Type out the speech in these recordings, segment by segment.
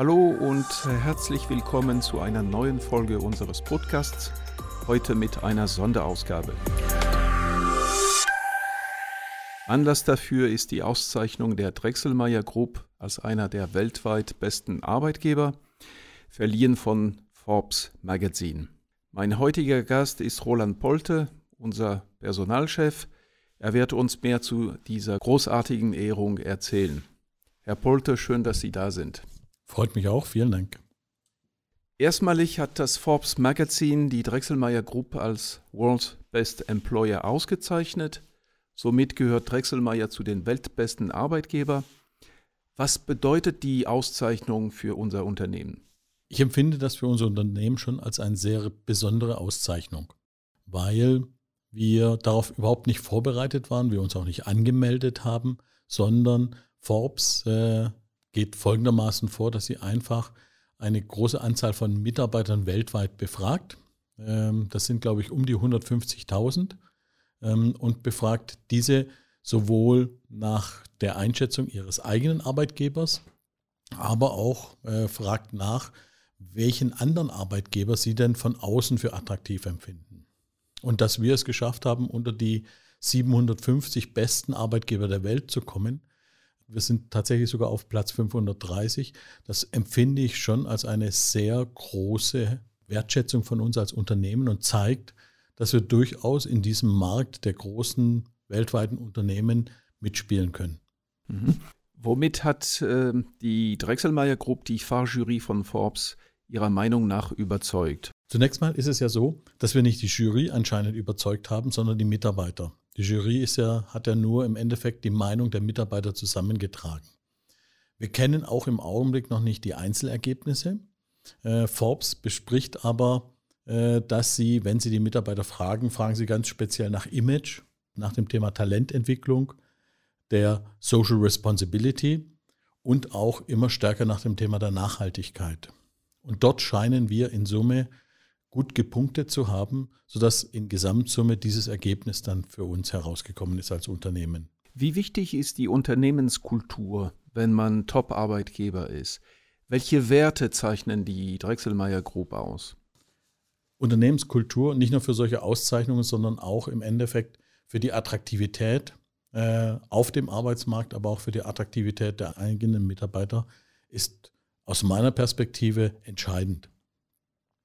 Hallo und herzlich willkommen zu einer neuen Folge unseres Podcasts, heute mit einer Sonderausgabe. Anlass dafür ist die Auszeichnung der Drechselmeier Group als einer der weltweit besten Arbeitgeber, verliehen von Forbes Magazine. Mein heutiger Gast ist Roland Polte, unser Personalchef. Er wird uns mehr zu dieser großartigen Ehrung erzählen. Herr Polte, schön, dass Sie da sind. Freut mich auch, vielen Dank. Erstmalig hat das Forbes Magazine die Drechselmeier Group als World's Best Employer ausgezeichnet. Somit gehört Drechselmeier zu den weltbesten Arbeitgeber. Was bedeutet die Auszeichnung für unser Unternehmen? Ich empfinde das für unser Unternehmen schon als eine sehr besondere Auszeichnung, weil wir darauf überhaupt nicht vorbereitet waren, wir uns auch nicht angemeldet haben, sondern Forbes äh, geht folgendermaßen vor, dass sie einfach eine große Anzahl von Mitarbeitern weltweit befragt. Ähm, das sind, glaube ich, um die 150.000 ähm, und befragt diese sowohl nach der Einschätzung ihres eigenen Arbeitgebers, aber auch äh, fragt nach, welchen anderen Arbeitgeber sie denn von außen für attraktiv empfinden. Und dass wir es geschafft haben, unter die 750 besten Arbeitgeber der Welt zu kommen, wir sind tatsächlich sogar auf Platz 530. Das empfinde ich schon als eine sehr große Wertschätzung von uns als Unternehmen und zeigt, dass wir durchaus in diesem Markt der großen weltweiten Unternehmen mitspielen können. Mhm. Womit hat äh, die Drechselmeier Group die Fahrjury von Forbes Ihrer Meinung nach überzeugt? Zunächst mal ist es ja so, dass wir nicht die Jury anscheinend überzeugt haben, sondern die Mitarbeiter. Die Jury ist ja, hat ja nur im Endeffekt die Meinung der Mitarbeiter zusammengetragen. Wir kennen auch im Augenblick noch nicht die Einzelergebnisse. Äh, Forbes bespricht aber, äh, dass sie, wenn sie die Mitarbeiter fragen, fragen sie ganz speziell nach Image, nach dem Thema Talententwicklung, der Social Responsibility und auch immer stärker nach dem Thema der Nachhaltigkeit. Und dort scheinen wir in Summe gut gepunktet zu haben, sodass in Gesamtsumme dieses Ergebnis dann für uns herausgekommen ist als Unternehmen. Wie wichtig ist die Unternehmenskultur, wenn man Top-Arbeitgeber ist? Welche Werte zeichnen die Drechselmeier Group aus? Unternehmenskultur nicht nur für solche Auszeichnungen, sondern auch im Endeffekt für die Attraktivität äh, auf dem Arbeitsmarkt, aber auch für die Attraktivität der eigenen Mitarbeiter ist aus meiner Perspektive entscheidend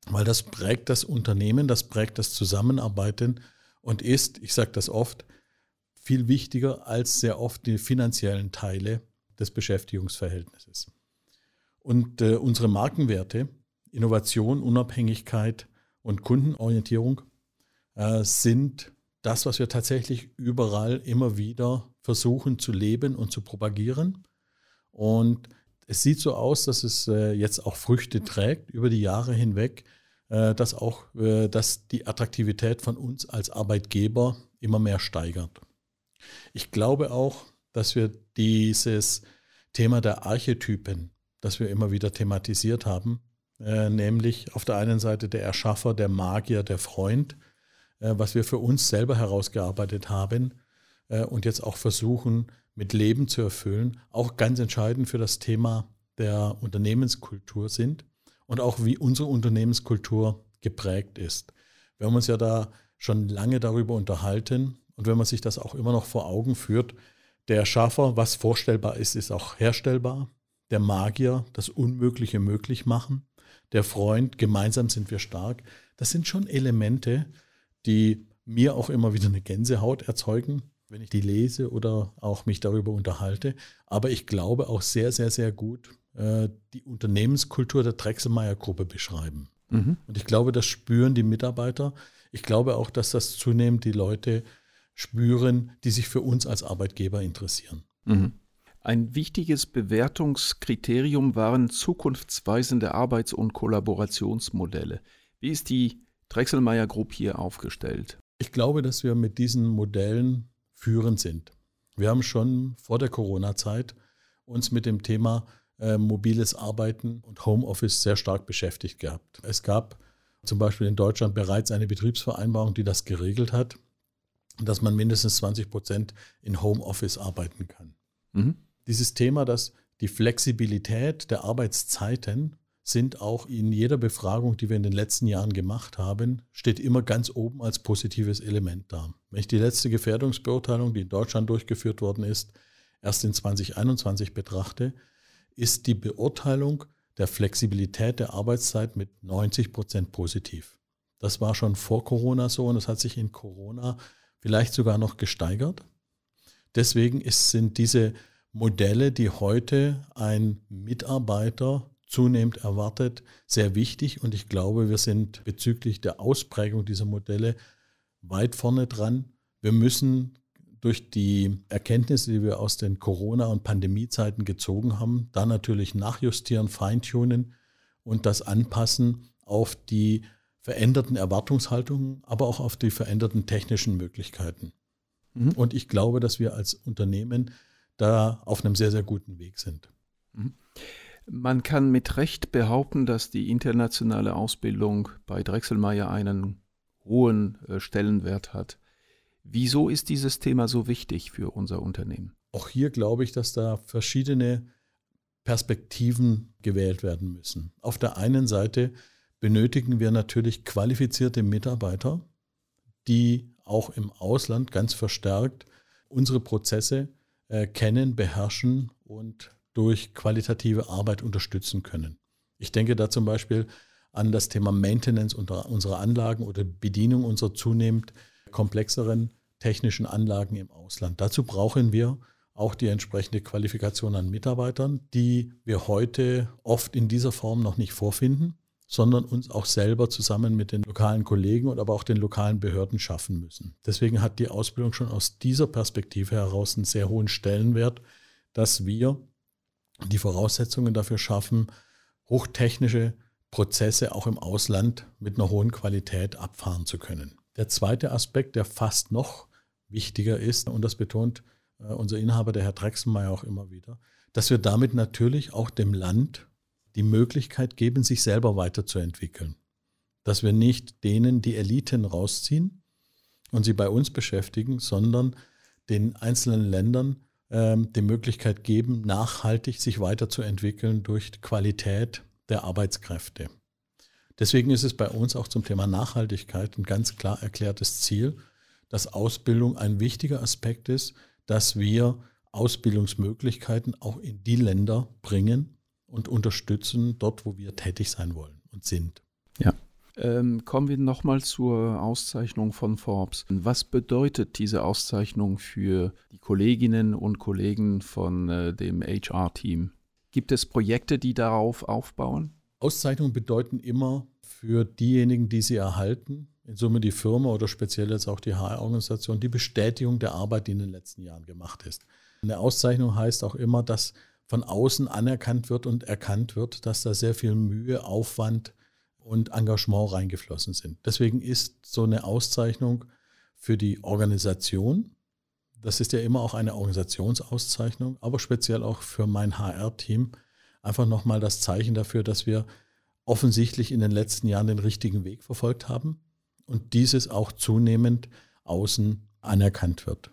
weil das prägt das Unternehmen, das prägt das Zusammenarbeiten und ist, ich sage das oft, viel wichtiger als sehr oft die finanziellen Teile des Beschäftigungsverhältnisses. Und äh, unsere Markenwerte, Innovation, Unabhängigkeit und Kundenorientierung äh, sind das, was wir tatsächlich überall immer wieder versuchen zu leben und zu propagieren. Und es sieht so aus, dass es äh, jetzt auch Früchte trägt über die Jahre hinweg, äh, dass auch äh, dass die Attraktivität von uns als Arbeitgeber immer mehr steigert. Ich glaube auch, dass wir dieses Thema der Archetypen, das wir immer wieder thematisiert haben, nämlich auf der einen Seite der Erschaffer, der Magier, der Freund, was wir für uns selber herausgearbeitet haben und jetzt auch versuchen, mit Leben zu erfüllen, auch ganz entscheidend für das Thema der Unternehmenskultur sind und auch wie unsere Unternehmenskultur geprägt ist. Wir haben uns ja da schon lange darüber unterhalten und wenn man sich das auch immer noch vor Augen führt, der Schaffer, was vorstellbar ist, ist auch herstellbar. Der Magier, das Unmögliche möglich machen. Der Freund, gemeinsam sind wir stark. Das sind schon Elemente, die mir auch immer wieder eine Gänsehaut erzeugen, wenn ich die lese oder auch mich darüber unterhalte. Aber ich glaube auch sehr, sehr, sehr gut äh, die Unternehmenskultur der Drechselmeier-Gruppe beschreiben. Mhm. Und ich glaube, das spüren die Mitarbeiter. Ich glaube auch, dass das zunehmend die Leute spüren, die sich für uns als Arbeitgeber interessieren. Mhm. Ein wichtiges Bewertungskriterium waren zukunftsweisende Arbeits- und Kollaborationsmodelle. Wie ist die Drechselmeier Group hier aufgestellt? Ich glaube, dass wir mit diesen Modellen führend sind. Wir haben schon vor der Corona-Zeit uns mit dem Thema äh, mobiles Arbeiten und Homeoffice sehr stark beschäftigt gehabt. Es gab zum Beispiel in Deutschland bereits eine Betriebsvereinbarung, die das geregelt hat, dass man mindestens 20 Prozent in Homeoffice arbeiten kann. Mhm. Dieses Thema, dass die Flexibilität der Arbeitszeiten sind auch in jeder Befragung, die wir in den letzten Jahren gemacht haben, steht immer ganz oben als positives Element da. Wenn ich die letzte Gefährdungsbeurteilung, die in Deutschland durchgeführt worden ist, erst in 2021 betrachte, ist die Beurteilung der Flexibilität der Arbeitszeit mit 90 Prozent positiv. Das war schon vor Corona so und es hat sich in Corona vielleicht sogar noch gesteigert. Deswegen ist, sind diese Modelle, die heute ein Mitarbeiter zunehmend erwartet, sehr wichtig. Und ich glaube, wir sind bezüglich der Ausprägung dieser Modelle weit vorne dran. Wir müssen durch die Erkenntnisse, die wir aus den Corona- und Pandemiezeiten gezogen haben, da natürlich nachjustieren, feintunen und das anpassen auf die veränderten Erwartungshaltungen, aber auch auf die veränderten technischen Möglichkeiten. Mhm. Und ich glaube, dass wir als Unternehmen da auf einem sehr, sehr guten Weg sind. Mhm. Man kann mit Recht behaupten, dass die internationale Ausbildung bei Drechselmeier einen hohen äh, Stellenwert hat. Wieso ist dieses Thema so wichtig für unser Unternehmen? Auch hier glaube ich, dass da verschiedene Perspektiven gewählt werden müssen. Auf der einen Seite benötigen wir natürlich qualifizierte Mitarbeiter, die auch im Ausland ganz verstärkt unsere Prozesse äh, kennen, beherrschen und durch qualitative Arbeit unterstützen können. Ich denke da zum Beispiel an das Thema Maintenance unserer Anlagen oder Bedienung unserer zunehmend komplexeren technischen Anlagen im Ausland. Dazu brauchen wir auch die entsprechende Qualifikation an Mitarbeitern, die wir heute oft in dieser Form noch nicht vorfinden, sondern uns auch selber zusammen mit den lokalen Kollegen und aber auch den lokalen Behörden schaffen müssen. Deswegen hat die Ausbildung schon aus dieser Perspektive heraus einen sehr hohen Stellenwert, dass wir die Voraussetzungen dafür schaffen, hochtechnische Prozesse auch im Ausland mit einer hohen Qualität abfahren zu können. Der zweite Aspekt, der fast noch wichtiger ist, und das betont äh, unser Inhaber, der Herr Drechselmeier, auch immer wieder, dass wir damit natürlich auch dem Land die Möglichkeit geben, sich selber weiterzuentwickeln. Dass wir nicht denen die Eliten rausziehen und sie bei uns beschäftigen, sondern den einzelnen Ländern ähm, die Möglichkeit geben, nachhaltig sich weiterzuentwickeln durch die Qualität der Arbeitskräfte. Deswegen ist es bei uns auch zum Thema Nachhaltigkeit ein ganz klar erklärtes Ziel, dass Ausbildung ein wichtiger Aspekt ist, dass wir Ausbildungsmöglichkeiten auch in die Länder bringen und unterstützen, dort, wo wir tätig sein wollen und sind. Ja. Ähm, kommen wir nochmal zur Auszeichnung von Forbes. Was bedeutet diese Auszeichnung für die Kolleginnen und Kollegen von äh, dem HR-Team? Gibt es Projekte, die darauf aufbauen? Auszeichnungen bedeuten immer für diejenigen, die sie erhalten, in Summe die Firma oder speziell jetzt auch die HR-Organisation, die Bestätigung der Arbeit, die in den letzten Jahren gemacht ist. Eine Auszeichnung heißt auch immer, dass von außen anerkannt wird und erkannt wird, dass da sehr viel Mühe, Aufwand, und Engagement reingeflossen sind. Deswegen ist so eine Auszeichnung für die Organisation, das ist ja immer auch eine Organisationsauszeichnung, aber speziell auch für mein HR-Team, einfach nochmal das Zeichen dafür, dass wir offensichtlich in den letzten Jahren den richtigen Weg verfolgt haben und dieses auch zunehmend außen anerkannt wird.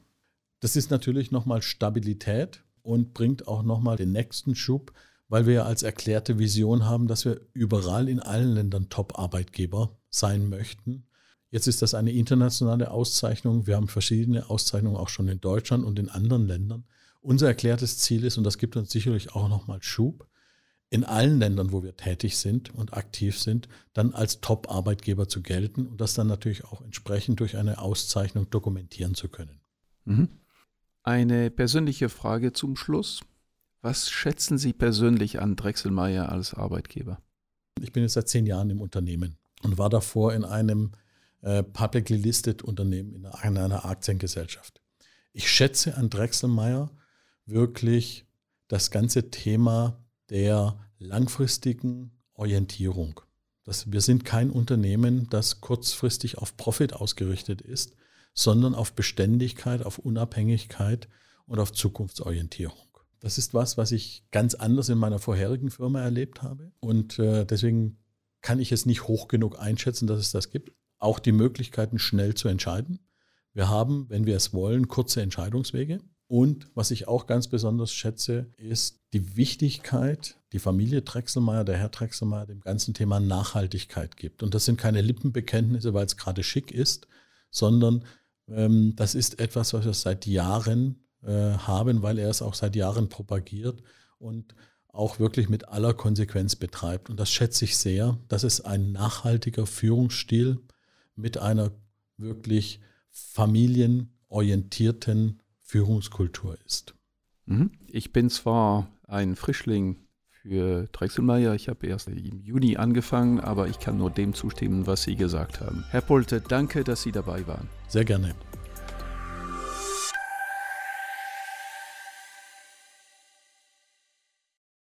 Das ist natürlich nochmal Stabilität und bringt auch nochmal den nächsten Schub, weil wir ja als erklärte Vision haben, dass wir überall in allen Ländern Top-Arbeitgeber sein möchten. Jetzt ist das eine internationale Auszeichnung. Wir haben verschiedene Auszeichnungen auch schon in Deutschland und in anderen Ländern. Unser erklärtes Ziel ist, und das gibt uns sicherlich auch nochmal Schub, in allen Ländern, wo wir tätig sind und aktiv sind, dann als Top-Arbeitgeber zu gelten und das dann natürlich auch entsprechend durch eine Auszeichnung dokumentieren zu können. Mhm. Eine persönliche Frage zum Schluss. Was schätzen Sie persönlich an Drechselmeier als Arbeitgeber? Ich bin jetzt seit zehn Jahren im Unternehmen und war davor in einem äh, publicly listed Unternehmen, in einer, in einer Aktiengesellschaft. Ich schätze an Drechselmeier wirklich das ganze Thema der langfristigen Orientierung. Das, wir sind kein Unternehmen, das kurzfristig auf Profit ausgerichtet ist, sondern auf Beständigkeit, auf Unabhängigkeit und auf Zukunftsorientierung. Das ist was, was ich ganz anders in meiner vorherigen Firma erlebt habe. Und äh, deswegen kann ich es nicht hoch genug einschätzen, dass es das gibt. Auch die Möglichkeiten, schnell zu entscheiden. Wir haben, wenn wir es wollen, kurze Entscheidungswege Und was ich auch ganz besonders schätze, ist die Wichtigkeit, die Familie Drechselmeier, der Herr Drechselmeier, dem ganzen Thema Nachhaltigkeit gibt. Und das sind keine Lippenbekenntnisse, weil es gerade schick ist, sondern ähm, das ist etwas, was wir seit Jahren haben, weil er es auch seit Jahren propagiert und auch wirklich mit aller Konsequenz betreibt. Und das schätze ich sehr. Das ist ein nachhaltiger Führungsstil mit einer wirklich familienorientierten Führungskultur ist. Mhm. Ich bin zwar ein Frischling für Drechselmeier. Ich habe erst im Juni angefangen, aber ich kann nur dem zustimmen, was Sie gesagt haben. Herr Polte, danke, dass Sie dabei waren. Sehr gerne.